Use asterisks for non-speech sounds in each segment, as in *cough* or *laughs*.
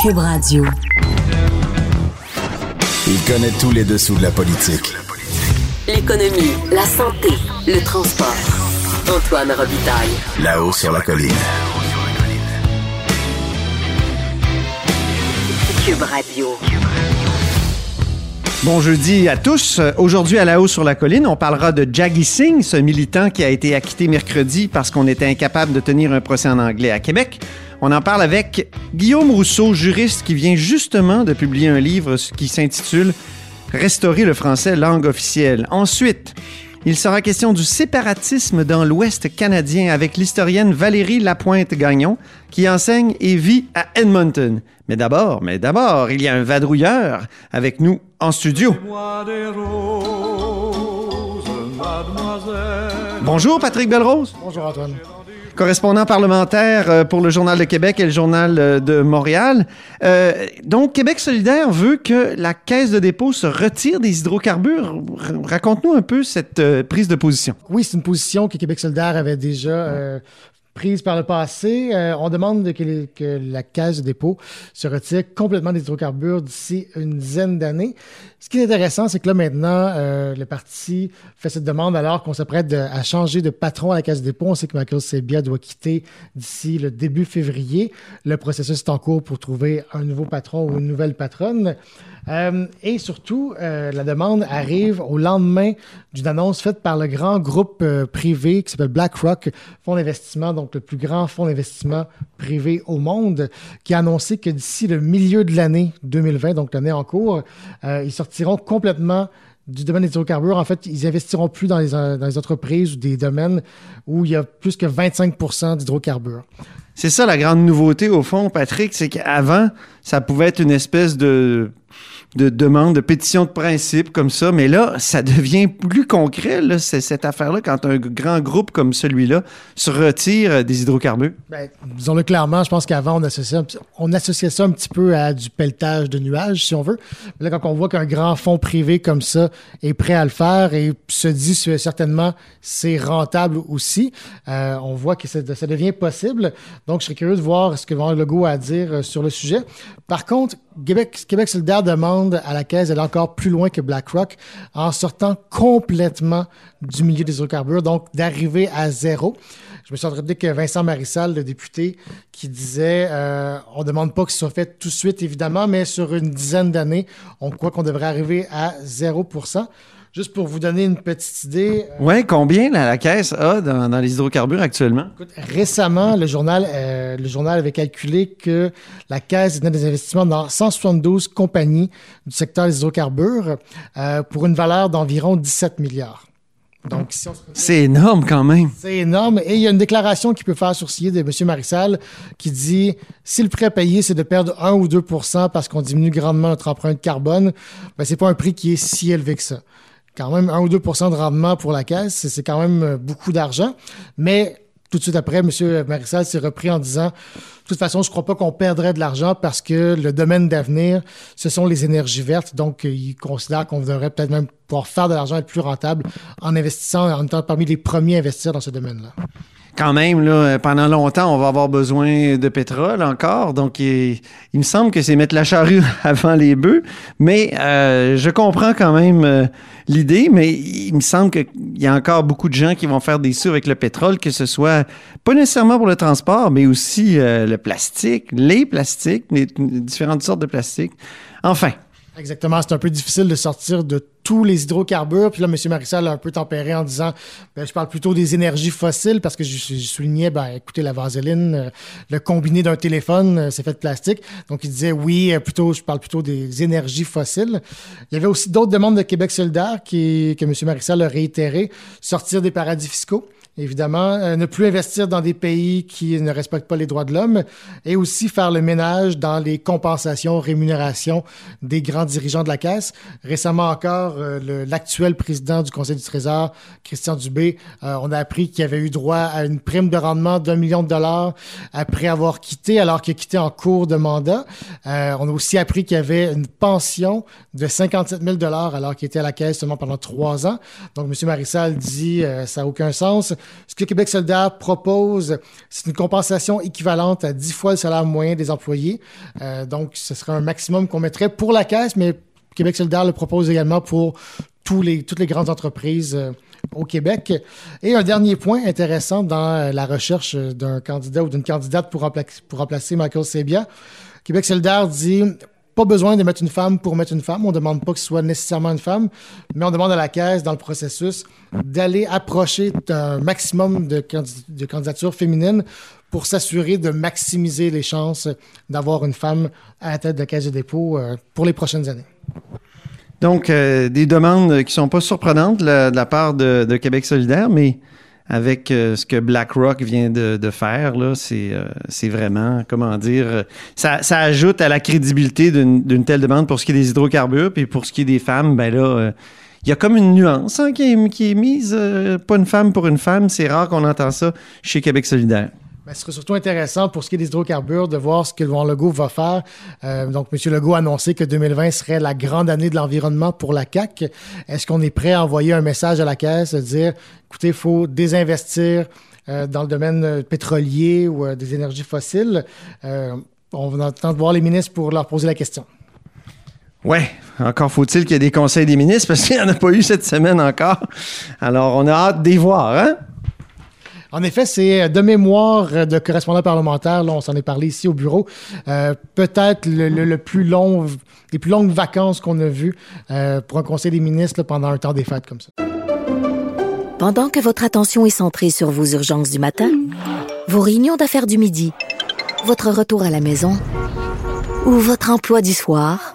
Cube Radio. Il connaît tous les dessous de la politique. L'économie, la santé, le transport. Antoine Robitaille. Là-haut sur la colline. Cube Radio. Bon jeudi à tous. Aujourd'hui à la haut sur la colline, on parlera de Jaggy Singh, ce militant qui a été acquitté mercredi parce qu'on était incapable de tenir un procès en anglais à Québec. On en parle avec Guillaume Rousseau, juriste qui vient justement de publier un livre qui s'intitule Restaurer le français langue officielle. Ensuite, il sera question du séparatisme dans l'Ouest canadien avec l'historienne Valérie Lapointe-Gagnon qui enseigne et vit à Edmonton. Mais d'abord, mais d'abord, il y a un vadrouilleur avec nous en studio. Bonjour Patrick Belrose. Bonjour Antoine. Correspondant parlementaire euh, pour le Journal de Québec et le Journal euh, de Montréal. Euh, donc, Québec solidaire veut que la Caisse de dépôt se retire des hydrocarbures. Raconte-nous un peu cette prise de position. Oui, c'est une position que Québec solidaire avait déjà prise par le passé. Euh, on demande que, que, la caisse de dépôt se retire complètement des hydrocarbures d'ici une dizaine d'années. Ce qui est intéressant, c'est que là maintenant, euh, le parti fait cette demande alors qu'on s'apprête à changer de patron à la caisse de dépôt. On sait que Michael Sebia doit quitter d'ici le début février. Le processus est en cours pour trouver un nouveau patron ou une nouvelle patronne. Euh, et surtout, euh, la demande arrive au lendemain d'une annonce faite par le grand groupe euh, privé qui s'appelle BlackRock, fonds d'investissement, donc le plus grand fonds d'investissement privé au monde, qui a annoncé que d'ici le milieu de l'année 2020, donc l'année en cours, ils sortiront complètement du domaine des hydrocarbures. En fait, ils investiront plus dans les, dans les entreprises ou des domaines où il y a plus que 25% d'hydrocarbures. C'est ça la grande nouveauté au fond, Patrick, c'est qu'avant, ça pouvait être une espèce de de demande, de pétition de principe comme ça. Mais là, ça devient plus concret, cette affaire-là, quand un grand groupe comme celui-là se retire des hydrocarbures. Ben, disons-le clairement, je pense qu'avant, on associait, ça un petit peu à du pelletage de nuages, si on veut. Là, quand on voit qu'un grand fonds privé comme ça est prêt à le faire et se dit certainement c'est rentable aussi, euh, on voit que ça, devient possible. Donc, je serais curieux de voir ce que le Legault a à dire euh, sur le sujet. Par contre, Québec, Québec solidaire demande à la Caisse d'aller encore plus loin que BlackRock en sortant complètement du milieu des hydrocarbures, donc d'arriver à zéro. Je me suis entretenu avec Vincent Marissal, le député, qui disait euh, on ne demande pas que ce soit fait tout de suite, évidemment, mais sur une dizaine d'années, on croit qu'on devrait arriver à 0% Juste pour vous donner une petite idée. Euh, oui, combien la, caisse a dans, les hydrocarbures actuellement? récemment, le journal, euh, le journal avait calculé que la caisse donnait des investissements dans 172 compagnies du secteur des hydrocarbures euh, pour une valeur d'environ 17 milliards. Donc, c'est énorme quand même. C'est énorme. Et il y a une déclaration qui peut faire sourciller de M. Marissal qui dit si le prix à payer, c'est de perdre 1 ou 2% parce qu'on diminue grandement notre empreinte carbone, ben, c'est pas un prix qui est si élevé que ça quand même 1 ou 2% de rendement pour la caisse, c'est quand même beaucoup d'argent. Mais tout de suite après, M. Marissal s'est repris en disant de toute façon, je ne crois pas qu'on perdrait de l'argent parce que le domaine d'avenir, ce sont les énergies vertes. Donc, il considère qu'on devrait peut-être même pouvoir faire de l'argent être plus rentable en investissant, en étant parmi les premiers à investir dans ce domaine-là quand même, là, pendant longtemps, on va avoir besoin de pétrole encore. Donc, il, me semble que c'est mettre la charrue *laughs* avant les bœufs. Mais euh, je comprends quand même euh, l'idée, mais il me semble qu'il y a encore beaucoup de gens qui vont faire des sous avec le pétrole, que ce soit pas nécessairement pour le transport, mais aussi euh, le plastique, les plastiques, les différentes sortes de plastiques. Enfin, Exactement. C'est un peu difficile de sortir de tous les hydrocarbures. Puis là, M. Marissal a un peu tempéré en disant ben, je parle plutôt des énergies fossiles parce que je, soulignais, ben, écoutez, la vaseline, euh, le combiné d'un téléphone, euh, c'est fait de plastique. Donc, il disait oui, euh, plutôt, je parle plutôt des énergies fossiles. Il y avait aussi d'autres demandes de Québec solidaire qui, que M. Marissal a réitéré sortir des paradis fiscaux évidemment, euh, ne plus investir dans des pays qui ne respectent pas les droits de l'homme et aussi faire le ménage dans les compensations, rémunérations des grands dirigeants de la Caisse. Récemment encore, euh, l'actuel président du Conseil du Trésor, Christian Dubé, euh, on a appris qu'il avait eu droit à une prime de rendement d'un million de dollars après avoir quitté, alors qu'il a quitté en cours de mandat. on a aussi appris qu'il y avait une pension de 57 000 dollars alors qu'il était à la Caisse seulement pendant trois ans. Donc, M. Marissal dit ça n'a aucun sens. Ce que Québec solidaire propose, c'est une compensation équivalente à 10 fois le salaire moyen des employés. Euh, donc, ce serait un maximum qu'on mettrait pour la caisse, mais Québec solidaire le propose également pour toutes les grandes entreprises euh, au Québec. Et un dernier point intéressant dans euh, la recherche d'un candidat ou d'une candidate pour, pour remplacer Michael Sebia, Québec solidaire dit pas besoin de mettre une femme pour mettre une femme. On ne demande pas que ce soit nécessairement une femme, mais on demande à la Caisse, dans le processus, d'aller approcher un maximum de, candidatures féminines pour s'assurer de maximiser les chances d'avoir une femme à la tête de la Caisse de dépôt euh, pour les prochaines années. Donc, euh, des demandes qui sont pas surprenantes de la, part de, Québec solidaire, mais avec euh, ce que BlackRock vient de, faire, là, c'est, euh, c'est vraiment, comment dire, euh, ça, ça ajoute à la crédibilité d'une, telle demande pour ce qui est des hydrocarbures, puis pour ce qui est des femmes, ben là, il y a comme une nuance hein, qui, est, qui, est, mise, pas une femme pour une femme, c'est rare qu'on entend ça chez Québec solidaire. Ben, ce serait surtout intéressant pour ce qui est des hydrocarbures de voir ce que le Legault va faire. Euh, donc, M. Legault a annoncé que 2020 serait la grande année de l'environnement pour la CAC. Est-ce qu'on est prêt à envoyer un message à la Caisse, de dire, écoutez, il faut désinvestir euh, dans le domaine pétrolier ou euh, des énergies fossiles? on va attendre voir les ministres pour leur poser la question. Ouais, encore faut-il qu'il y ait des conseils des ministres parce qu'il n'y en a pas eu cette semaine encore. Alors, on a hâte d'y voir, hein? En effet, c'est euh, de mémoire euh, de correspondant parlementaire. Là, on s'en est parlé ici au bureau. Euh, peut-être le, plus long, les plus longues vacances qu'on a vues pour un conseil des ministres pendant un temps des fêtes comme ça. Pendant que votre attention est centrée sur vos urgences du matin, vos réunions d'affaires du midi, votre retour à la maison ou votre emploi du soir,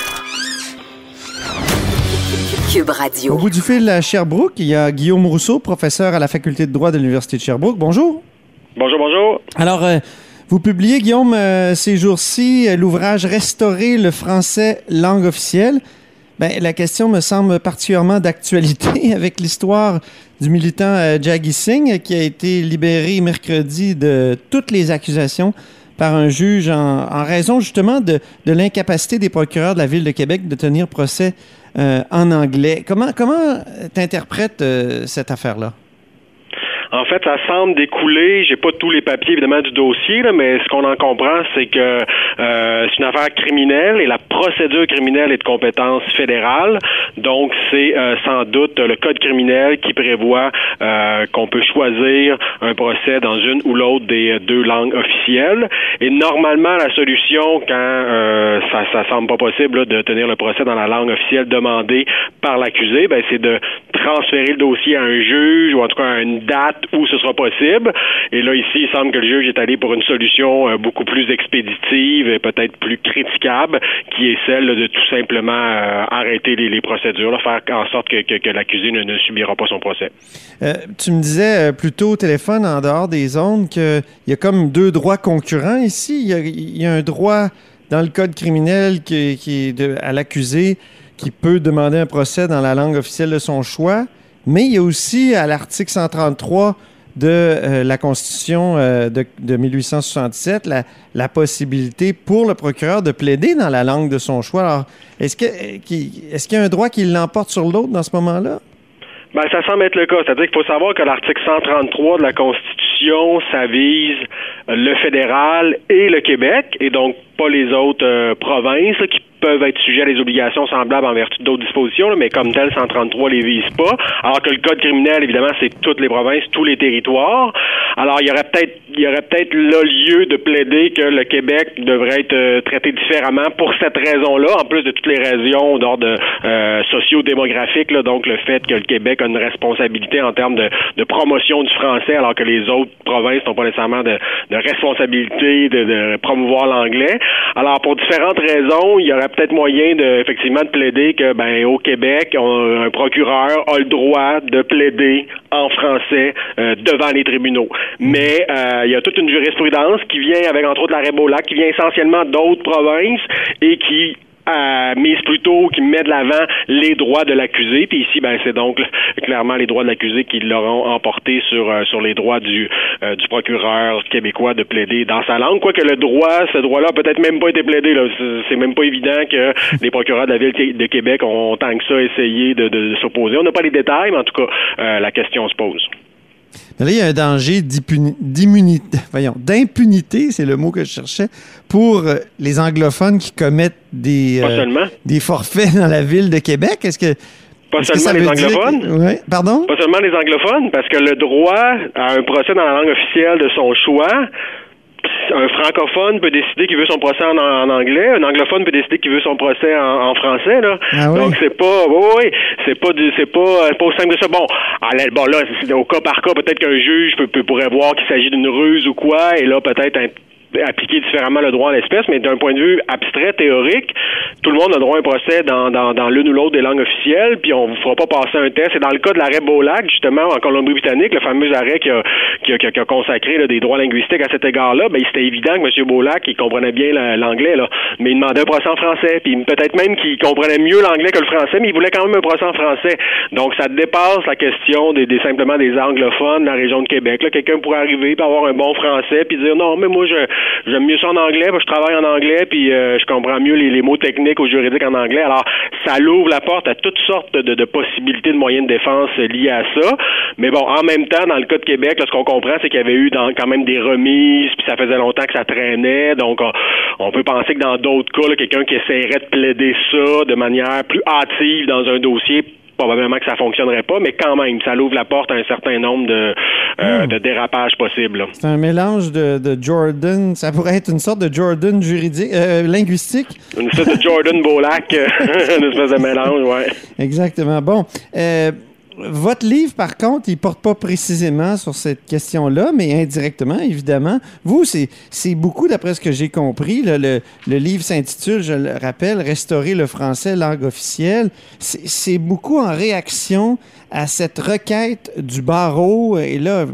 Cube Radio. Au bout du fil à Sherbrooke, il y a Guillaume Rousseau, professeur à la faculté de droit de l'Université de Sherbrooke. Bonjour. Bonjour, bonjour. Alors, euh, vous publiez, Guillaume, euh, ces jours-ci, euh, l'ouvrage Restaurer le français langue officielle. Ben, la question me semble particulièrement d'actualité *laughs* avec l'histoire du militant Jaggi Singh qui a été libéré mercredi de toutes les accusations par un juge en, raison justement de, de l'incapacité des procureurs de la ville de Québec de tenir procès en anglais. Comment comment t'interprètes cette affaire-là? En fait, ça semble découler, j'ai pas tous les papiers évidemment du dossier, là, mais ce qu'on en comprend, c'est que euh, c'est une affaire criminelle et la procédure criminelle est de compétence fédérale. Donc, c'est euh, sans doute le code criminel qui prévoit euh, qu'on peut choisir un procès dans une ou l'autre des deux langues officielles. Et normalement, la solution, quand ça, ça semble pas possible de tenir le procès dans la langue officielle demandée par l'accusé, ben, c'est de transférer le dossier à un juge ou en tout cas à une date où ce sera possible. Et là, ici, il semble que le juge est allé pour une solution euh, beaucoup plus expéditive et peut-être plus critiquable, qui est celle de tout simplement euh, arrêter les, procédures, faire en sorte que, l'accusé ne, subira pas son procès. Euh, tu me disais plus tôt au téléphone, en dehors des zones, qu'il y a comme deux droits concurrents ici. Il y a, un droit dans le code criminel qui, est à l'accusé qui peut demander un procès dans la langue officielle de son choix. Mais il y a aussi à l'article 133 de euh, la Constitution euh, de, 1867 la, la, possibilité pour le procureur de plaider dans la langue de son choix. Alors, est-ce est-ce qu'il y a un droit qui l'emporte sur l'autre dans ce moment-là? Ben, ça semble être le cas. C'est-à-dire qu'il faut savoir que l'article 133 de la Constitution ça vise le fédéral et le Québec, et donc pas les autres euh, provinces qui peuvent être sujets à des obligations semblables en vertu d'autres dispositions, mais comme tel, 133 les vise pas. Alors que le code criminel, évidemment, c'est toutes les provinces, tous les territoires. Alors, il y aurait peut-être, il y aurait peut-être le lieu de plaider que le Québec devrait être euh, traité différemment pour cette raison-là, en plus de toutes les raisons d'ordre euh, socio-démographique, donc le fait que le Québec a une responsabilité en termes de promotion du français, alors que les autres provinces n'ont pas nécessairement de, de responsabilité de, de promouvoir l'anglais. Alors, pour différentes raisons, il y aurait peut-être moyen de, effectivement, de plaider que, ben, au Québec, un procureur a le droit de plaider en français euh, devant les tribunaux. Mais euh, il y a toute une jurisprudence qui vient avec, entre autres, la Rébola, qui vient essentiellement d'autres provinces et qui euh, mise plutôt qui met de l'avant les droits de l'accusé. Puis ici, ben c'est donc clairement les droits de l'accusé qui l'auront emporté sur euh, sur les droits du euh, du procureur québécois de plaider dans sa langue. Quoique le droit, ce droit-là a peut-être même pas été plaidé. Là. C'est même pas évident que *laughs* les procureurs de la ville de Québec ont tant que ça essayé de, de s'opposer. On n'a pas les détails, mais en tout cas, la question se pose. Mais là, il y a un danger d'immunité, voyons, d'impunité, c'est le mot que je cherchais, pour euh, les anglophones qui commettent des, euh, des forfaits dans la ville de Québec. Est-ce que pas seulement les anglophones? Pardon? Pas seulement les anglophones, parce que le droit à un procès dans la langue officielle de son choix un francophone peut décider qu'il veut son procès en, anglais, un anglophone peut décider qu'il veut son procès en, français là. Ah Donc c'est pas oui, c'est pas du c'est pas pas aussi simple que ça. Bon, bon là, au cas par cas, peut-être qu'un juge peut, pourrait voir qu'il s'agit d'une ruse ou quoi, et là peut-être un appliquer différemment le droit à l'espèce, mais d'un point de vue abstrait, théorique, tout le monde a droit à un procès dans, dans, dans l'une ou l'autre des langues officielles, puis on ne fera pas passer un test. Et dans le cas de l'arrêt Bolac, justement, en Colombie-Britannique, le fameux arrêt qui a, qui a, qui a consacré des droits linguistiques à cet égard-là, ben, c'était évident que M. Bolac, il comprenait bien l'anglais, là, mais il demandait un procès en français, puis peut-être même qu'il comprenait mieux l'anglais que le français, mais il voulait quand même un procès en français. Donc, ça dépasse la question des, des simplement des anglophones dans la région de Québec. Là, quelqu'un pourrait arriver, puis avoir un bon français, puis dire non, mais moi, je, j'aime mieux ça en anglais, parce que je travaille en anglais, puis euh, je comprends mieux les, mots techniques ou juridiques en anglais. Alors, ça l'ouvre la porte à toutes sortes de, possibilités de moyens de défense liés à ça. Mais bon, en même temps, dans le cas de Québec, ce qu'on comprend, c'est qu'il y avait eu quand même des remises, puis ça faisait longtemps que ça traînait. Donc, on, peut penser que dans d'autres cas, quelqu'un qui essaierait de plaider ça de manière plus hâtive dans un dossier probablement que ça fonctionnerait pas, mais quand même, ça l'ouvre la porte à un certain nombre de, euh, hmm. dérapages possibles. C'est un mélange de, Jordan, ça pourrait être une sorte de Jordan juridique, euh, linguistique. Une sorte de Jordan Bolac, *laughs* une espèce de mélange, ouais. Exactement. Bon, euh, votre livre, par contre, il porte pas précisément sur cette question-là, mais indirectement, évidemment. Vous, c'est beaucoup, d'après ce que j'ai compris. le, livre s'intitule, je le rappelle, Restaurer le français, langue officielle. C'est beaucoup en réaction à cette requête du barreau. Et là,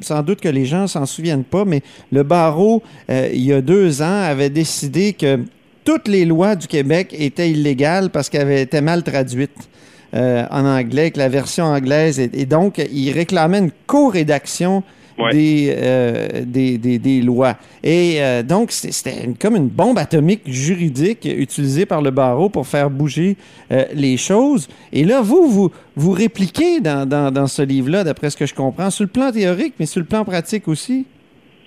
sans doute que les gens s'en souviennent pas, mais le barreau, euh, il y a deux ans, avait décidé que toutes les lois du Québec étaient illégales parce qu'elles avaient été mal traduites. Euh, en anglais, que la version anglaise. Et, donc, il réclamait une co-rédaction euh, des, des, des, lois. Et euh, donc, c'était comme une bombe atomique juridique utilisée par le barreau pour faire bouger les choses. Et là, vous, vous, vous répliquez dans, dans, dans ce livre-là, d'après ce que je comprends, sur le plan théorique, mais sur le plan pratique aussi?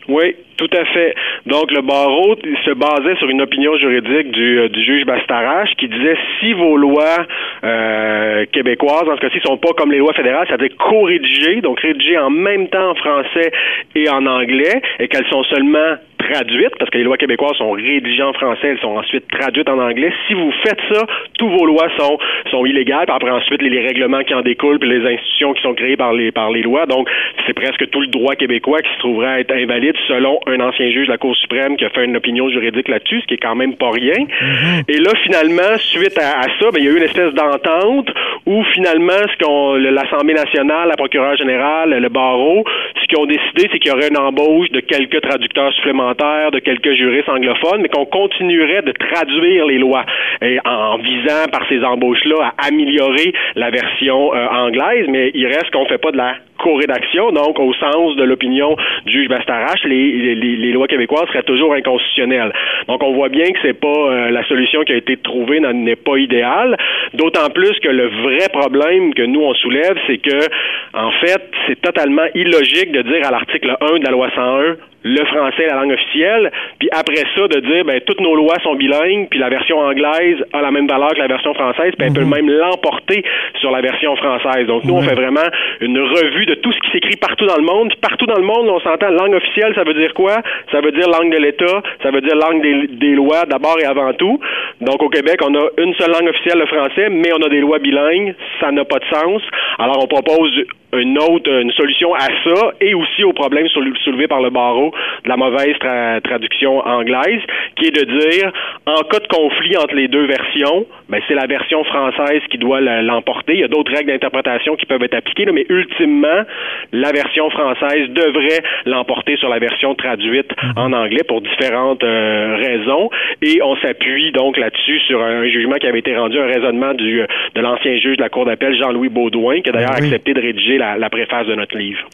Oui, tout à fait. Donc, le barreau se basait sur une opinion juridique du, euh, du juge Bastarache qui disait si vos lois euh, québécoises, en ce cas-ci, sont pas comme les lois fédérales, c'est-à-dire co-rédigées, donc rédigées en même temps en français et en anglais, et qu'elles sont seulement traduites, parce que les lois québécoises sont rédigées en français, elles sont ensuite traduites en anglais. Si vous faites ça, tous vos lois sont, sont illégales, puis après ensuite les, règlements qui en découlent, puis les institutions qui sont créées par les, par les lois. Donc, c'est presque tout le droit québécois qui se trouverait être invalide selon un ancien juge de la Cour suprême qui a fait une opinion juridique là-dessus, ce qui est quand même pas rien. Mm-hmm. Et là, finalement, suite à, ça, ben, il y a eu une espèce d'entente où finalement, ce qu'on, l'Assemblée nationale, la procureure générale, le barreau, ce qu'ils ont décidé, c'est qu'il y aurait une embauche de quelques traducteurs supplémentaires de quelques juristes anglophones, mais qu'on continuerait de traduire les lois. et en visant par ces embauches-là à améliorer la version euh, anglaise, mais il reste qu'on fait pas de la co-rédaction, donc au sens de l'opinion du juge Bastarache, les, les, les, lois québécoises seraient toujours inconstitutionnelles. Donc on voit bien que c'est pas euh, la solution qui a été trouvée n'est pas idéale, d'autant plus que le vrai problème que nous on soulève, c'est que en fait, c'est totalement illogique de dire à l'article 1 de la loi 101 le français la langue officielle, puis après ça de dire ben toutes nos lois sont bilingues, puis la version anglaise a la même valeur que la version française, puis elle peut mhm. même l'emporter sur la version française. Donc nous on fait vraiment une revue de tout ce qui s'écrit partout dans le monde. Partout dans le monde, on s'entend langue officielle, ça veut dire quoi? Ça veut dire langue de l'État, ça veut dire langue des, des lois d'abord et avant tout. Donc au Québec, on a une seule langue officielle le français, mais on a des lois bilingues, ça n'a pas de sens. Alors on propose une autre une solution à ça et aussi au problème soulevé par le barreau de la mauvaise traduction anglaise, qui est de dire en cas de conflit entre les deux versions, ben c'est la version française qui doit l'emporter. Il y a d'autres règles d'interprétation qui peuvent être appliquées, mais ultimement, la version française devrait l'emporter sur la version traduite mhm. en anglais pour différentes euh, raisons. Et on s'appuie donc là-dessus sur un jugement qui avait été rendu, un raisonnement du, de l'ancien juge de la Cour d'appel, Jean-Louis Baudouin, qui a d'ailleurs ah accepté de rédiger la, préface de notre livre.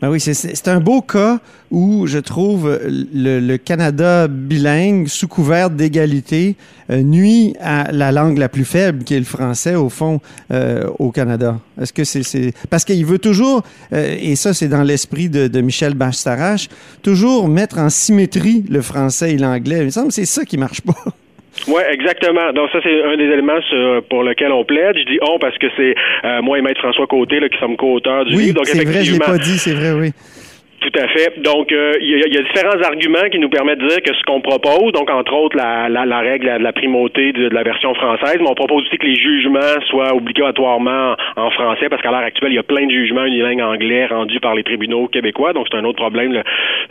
Ben oui, c'est un beau cas où je trouve le, Canada bilingue, sous couvert d'égalité, euh, nuit à la langue la plus faible, qui est le français, au fond, euh, au Canada. Est-ce que c'est... Parce qu'il veut toujours, euh, et ça c'est dans l'esprit de, de, Michel Bastarache, toujours mettre en symétrie le français et l'anglais. Il me semble que c'est ça qui marche pas. Oui, exactement. Donc ça, c'est un des éléments pour lequel on plaide. Je dis on parce que c'est euh, moi et Maître François Côté là, qui sommes co-auteurs du oui, livre. Donc c'est vrai, je l'ai pas dit, c'est vrai, oui. Tout à fait. Donc, euh, il y, a différents arguments qui nous permettent de dire que ce qu'on propose, donc entre autres la, la, la règle de la primauté de, la version française, mais on propose aussi que les jugements soient obligatoirement en français, parce qu'à l'heure actuelle, il y a plein de jugements unilingues anglais rendus par les tribunaux québécois, donc c'est un autre problème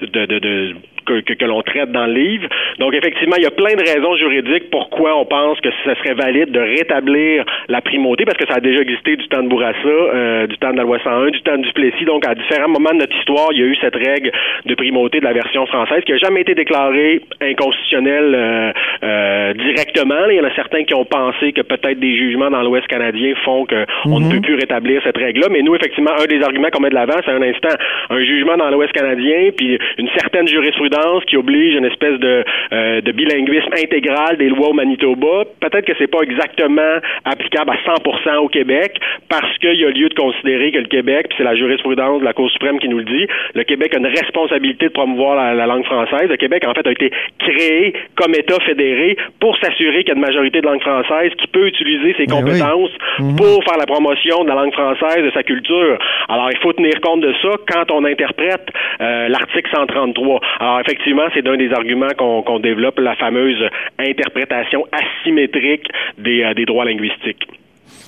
de, de, de que, que, l'on traite dans le livre. Donc, effectivement, il y a plein de raisons juridiques pourquoi on pense que ce serait valide de rétablir la primauté, parce que ça a déjà existé du temps de Bourassa, euh, du temps de la loi 101, du temps du Plessis. Donc, à différents moments de notre histoire, il y a eu cette règle de primauté de la version française qui n'a jamais été déclarée inconstitutionnelle euh, euh, directement. Il y en a certains qui ont pensé que peut-être des jugements dans l'Ouest canadien font qu'on ne mhm. peut plus rétablir cette règle-là. Mais nous, effectivement, un des arguments qu'on met de l'avant, c'est un instant un jugement dans l'Ouest canadien, puis une certaine jurisprudence qui oblige une espèce de, euh, de bilinguisme intégral des lois au Manitoba. Peut-être que c'est pas exactement applicable à 100% au Québec parce qu'il y a lieu de considérer que le Québec, puis c'est la jurisprudence de la Cour suprême qui nous le dit, le Québec a une responsabilité de promouvoir la, langue française. Le Québec, en fait, a été créé comme État fédéré pour s'assurer qu'il y a une majorité de langue française qui peut utiliser ses ben compétences mhm. pour faire la promotion de la langue française, de sa culture. Alors, il faut tenir compte de ça quand on interprète euh, l'article 133. Alors, effectivement, c'est d'un des arguments qu'on développe, la fameuse interprétation asymétrique des, euh, des droits linguistiques.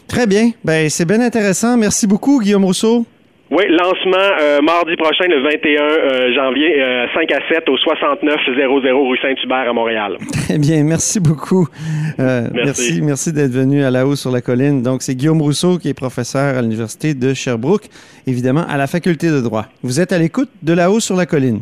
Très bien. Ben, c'est bien intéressant. Merci beaucoup, Guillaume Rousseau. Oui, lancement euh, mardi prochain, le 21 euh, janvier, 5 euh, à 7 au 6900 rue Saint-Hubert à Montréal. *laughs* Très bien, merci beaucoup. merci, merci, d'être venu à la haut sur la colline. Donc, c'est Guillaume Rousseau qui est professeur à l'Université de Sherbrooke, évidemment à la faculté de droit. Vous êtes à l'écoute de la haut sur la colline.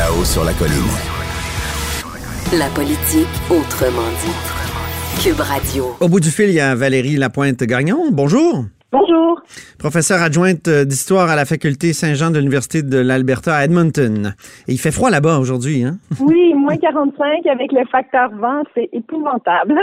Là-haut sur la colline. La politique autrement dit. Cube Radio. Au bout du fil, il y a Valérie Lapointe-Gagnon. Bonjour. Bonjour. Professeur adjointe euh, d'histoire à la faculté Saint-Jean de l'Université de l'Alberta à Edmonton. Et il fait froid là-bas aujourd'hui, hein? *laughs* Oui, moins 45 avec le facteur vent, c'est épouvantable.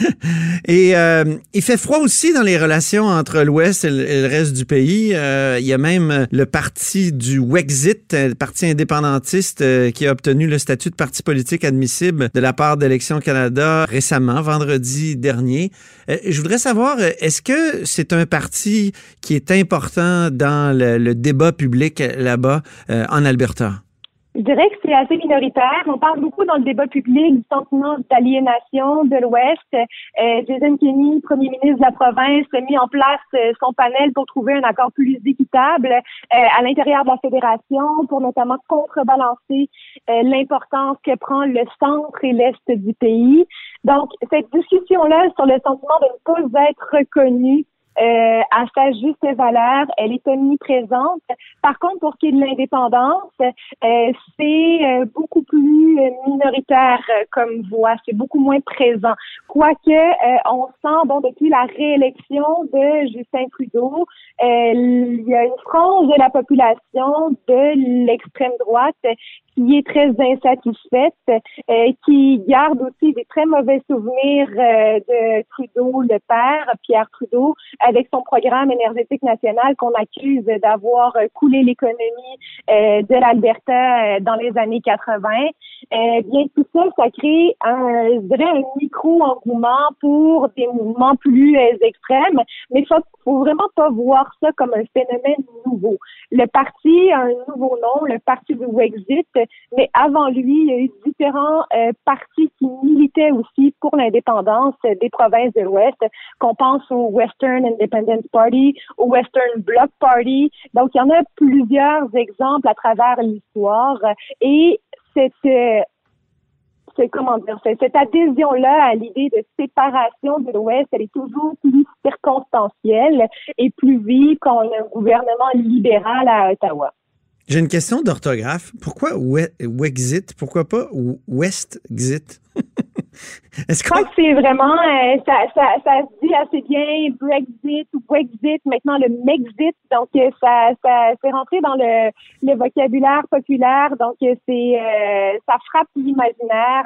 *laughs* et euh, il fait froid aussi dans les relations entre l'Ouest et, le reste du pays. Euh, il y a même le parti du Wexit, le parti indépendantiste qui a obtenu le statut de parti politique admissible de la part d'Élections Canada récemment, vendredi dernier. je voudrais savoir, est-ce que c'est un parti qui est important dans le, débat public là-bas euh, en Alberta? Je dirais que c'est assez minoritaire. On parle beaucoup dans le débat public du sentiment d'aliénation de l'Ouest. Euh, Jason Kenney, premier ministre de la province, a mis en place euh, son panel pour trouver un accord plus équitable à l'intérieur de la fédération, pour notamment contrebalancer l'importance que prend le centre et l'est du pays. Donc, cette discussion-là sur le sentiment de ne pas être reconnu euh, à sa juste valeur, elle est omniprésente. Par contre, pour ce qui est de l'indépendance, euh, c'est euh, beaucoup plus minoritaire comme voix, c'est beaucoup moins présent. Quoique, on sent, bon, depuis la réélection de Justin Trudeau, il y a une frange de la population de l'extrême droite qui est très insatisfaite, euh, qui garde aussi des très mauvais souvenirs euh, de Trudeau, le père, Pierre Trudeau, avec son programme énergétique national qu'on accuse d'avoir coulé l'économie euh, de l'Alberta dans les années 80. bien tout ça, ça crée un, un micro-engouement pour des mouvements plus extrêmes, mais faut, faut vraiment pas voir ça comme un phénomène nouveau. Le parti a un nouveau nom, le parti du Wexit, mais avant lui, il y a eu différents euh, partis qui militaient aussi pour l'indépendance des provinces de l'Ouest, qu'on pense au Western Independence Party, au Western Bloc Party. Donc, il y en a plusieurs exemples à travers l'histoire et cette euh, comment dire, cette adhésion-là à l'idée de séparation de l'Ouest, elle est toujours plus circonstancielle et plus vive quand un gouvernement libéral à Ottawa. J'ai une question d'orthographe. Pourquoi Wexit? Pourquoi pas Westxit? *laughs* Je crois que c'est vraiment, euh, ça, ça, ça, se dit assez bien Brexit ou Wexit, maintenant le Mexit. Donc, euh, ça, ça c'est rentré dans le, le vocabulaire populaire. Donc, euh, c'est, ça frappe l'imaginaire.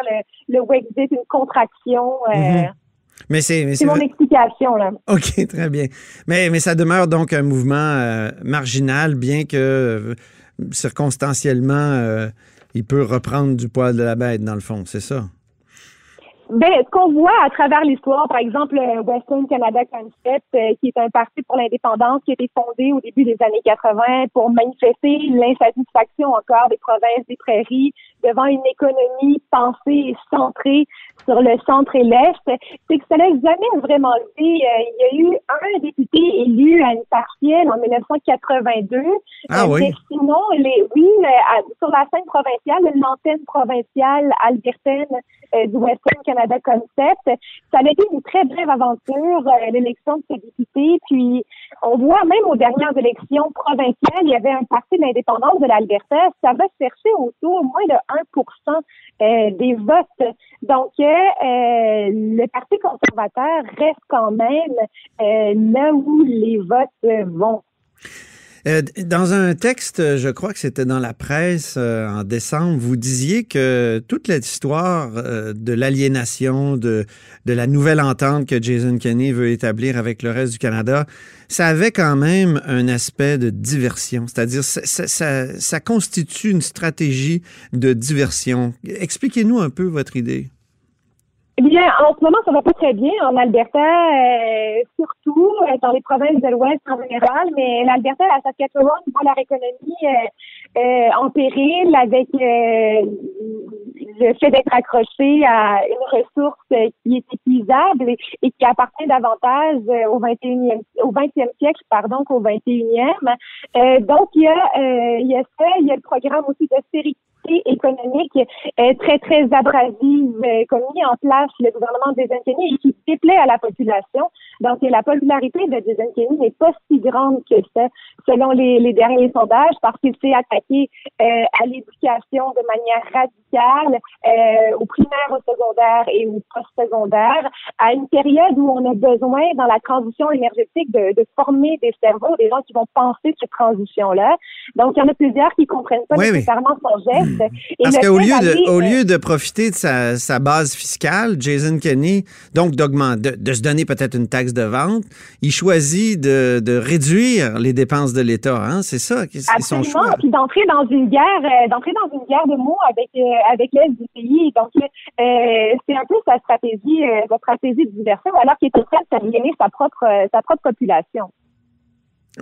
Le, le Wexit, une contraction. Mm-hmm. Mais c'est, c'est mon explication là. Ok, très bien. Mais mais ça demeure donc un mouvement marginal, bien que circonstanciellement, euh, il peut reprendre du poil de la bête, dans le fond, c'est ça? Ben, ce qu'on voit à travers l'histoire, par exemple, Western Canada Concept, euh, qui est un parti pour l'indépendance qui a été fondé au début des années 80 pour manifester l'insatisfaction encore des provinces des prairies devant une économie pensée et centrée sur le centre et l'est, c'est que ça n'a jamais vraiment été. Euh, il y a eu un député élu à une partielle en 1982. Ah oui. Mais sinon, les, oui, sur la scène provinciale, l'antenne provinciale albertaine euh, du Western Canada Concept, ça a été une très brève aventure, euh, l'élection de ce député. Puis, on voit même aux dernières élections provinciales, il y avait un parti de l'indépendance de l'Alberta. Ça va chercher autour moins de 1 des votes. Donc, euh, le Parti conservateur reste quand même euh, là où les votes vont. Euh, dans un texte, je crois que c'était dans la presse en décembre, vous disiez que toute l'histoire de l'aliénation, de, la nouvelle entente que Jason Kenney veut établir avec le reste du Canada, ça avait quand même un aspect de diversion. C'est-à-dire, ça constitue une stratégie de diversion. Expliquez-nous un peu votre idée. Eh bien, en ce moment, ça va pas très bien en Alberta, euh, surtout euh, dans les provinces de l'Ouest en général, mais l'Alberta, la Saskatchewan voit leur économie euh, euh en péril avec le fait d'être accroché à une ressource qui est épuisable et, qui appartient davantage au 21e, au 20e siècle, pardon, qu'au 21e. donc, il y a, il y a ça, il y a le programme aussi d'austérité économique est très, très abrasive euh, comme mis en place le gouvernement des et qui déplaît à la population. Donc, la popularité de Jason n'est pas si grande que ça, selon les, les derniers sondages, parce qu'il s'est attaqué euh, à l'éducation de manière radicale, euh, au primaire, au secondaire et au post-secondaire, à une période où on a besoin, dans la transition énergétique, de, de former des cerveaux, des gens qui vont penser cette transition-là. Donc, il y en a plusieurs qui comprennent pas nécessairement son geste. Parce qu'au lieu, de, au lieu de profiter de sa, sa base fiscale, Jason Kenney, donc d'augmenter, de, se donner peut-être une taxe de vente, il choisit de, de réduire les dépenses de l'État. Hein? C'est ça, c'est son choix. Puis d'entrer dans une guerre, euh, d'entrer dans une guerre de mots avec euh, avec l'est du pays. Donc euh, c'est un peu sa stratégie, sa stratégie de diversion, alors qu'il est en train de sa propre sa propre population.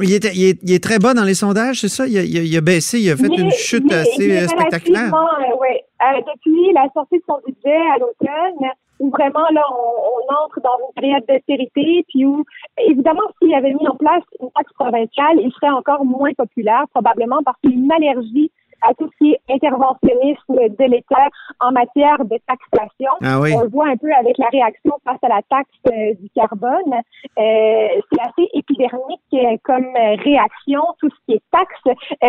Il, était, il, est, il est très bas dans les sondages, c'est ça? Il a, il a- baissé, il a fait Mais- une chute mais assez est spectaculaire. euh, ouais. Euh, depuis la sortie de son budget à l'automne, où vraiment là, on, on entre dans une période d'austérité, puis où, évidemment, s'il avait mis en place une taxe provinciale, il serait encore moins populaire, probablement parce qu'il y a une allergie à tout ce qui est interventionnisme de l'État en matière de taxation. Ah oui. On le voit un peu avec la réaction face à la taxe euh, du carbone. Euh, c'est assez épidermique euh, comme euh, réaction, tout ce qui est taxe,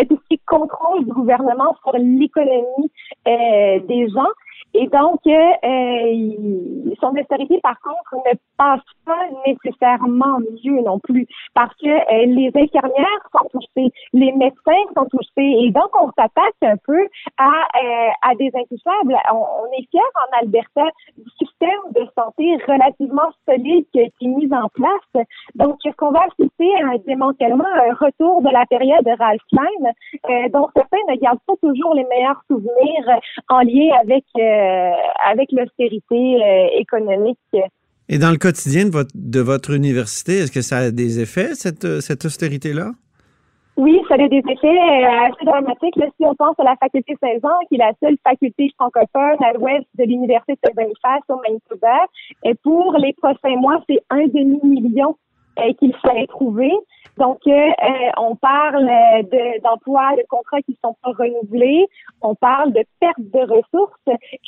tout ce qui est contrôle du gouvernement sur l'économie euh, des gens. Et donc, euh, euh, son austérité, par contre, ne passe pas nécessairement mieux non plus, parce que euh, les infirmières sont touchées, les médecins sont touchés, et donc on s'attaque un peu à, euh, à des intouchables. On, est fiers en Alberta du système de santé relativement solide qui a été mis en place. Donc, est-ce qu'on va assister à un démantèlement, un retour de la période de Ralph Klein, euh, dont certains ne gardent pas toujours les meilleurs souvenirs euh, en lien avec avec l'austérité euh, économique. Et dans le quotidien de votre, de votre université, est-ce que ça a des effets, cette, euh, cette austérité-là? Oui, ça a des effets euh, assez dramatiques. Là, si on pense à la faculté Saint-Jean, qui est la seule faculté francophone à l'ouest de l'Université de Belfast au Manitoba, et pour les prochains mois, c'est un demi-million euh, qu'il fallait trouver. Donc, euh, euh, on parle euh, de- d'emplois, de, contrats qui sont pas renouvelés. On parle de perte de ressources.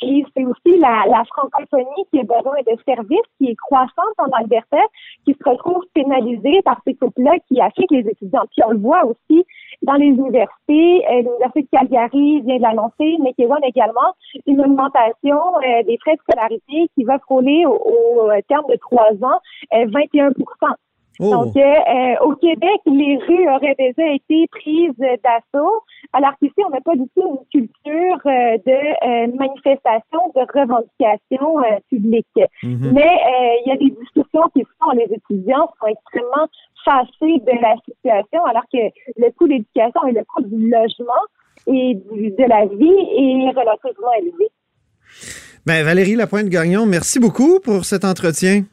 Et c'est aussi la, la francophonie qui a besoin de services, qui est croissante en Alberta, qui se retrouve pénalisée par ces couples-là qui affectent les étudiants. Puis on le voit aussi dans les universités. Euh, L'Université de Calgary vient de l'annoncer, McEwan également, une augmentation des frais de scolarité qui va frôler au, au terme de trois ans euh, 21 Oh! donc, euh, euh, au Québec, les rues auraient déjà été prises d'assaut, alors qu'ici, on n'a pas du tout une culture euh, de euh, manifestation, de revendication publique. Mhm. Mais il y a des discussions qui se font, les étudiants sont extrêmement fâchés de la situation, alors que le coût de l'éducation et le coût du logement et du- de la vie est relativement élevé. Ben, Valérie Lapointe-Gagnon, merci beaucoup pour cet entretien.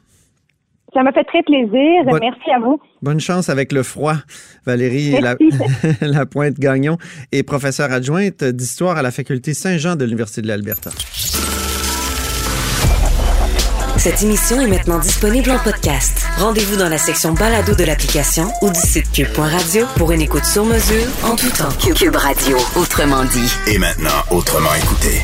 Ça m'a fait très plaisir. Bonne- Merci à vous. Bonne chance avec le froid. Valérie La- *laughs* Merci. Lapointe-Gagnon est professeure adjointe d'histoire à la faculté Saint-Jean de l'Université de l'Alberta. Cette émission est maintenant disponible en podcast. Rendez-vous dans la section balado de l'application ou du site cube.radio pour une écoute sur mesure en tout temps. Cube Radio, autrement dit. Et maintenant, autrement écouté.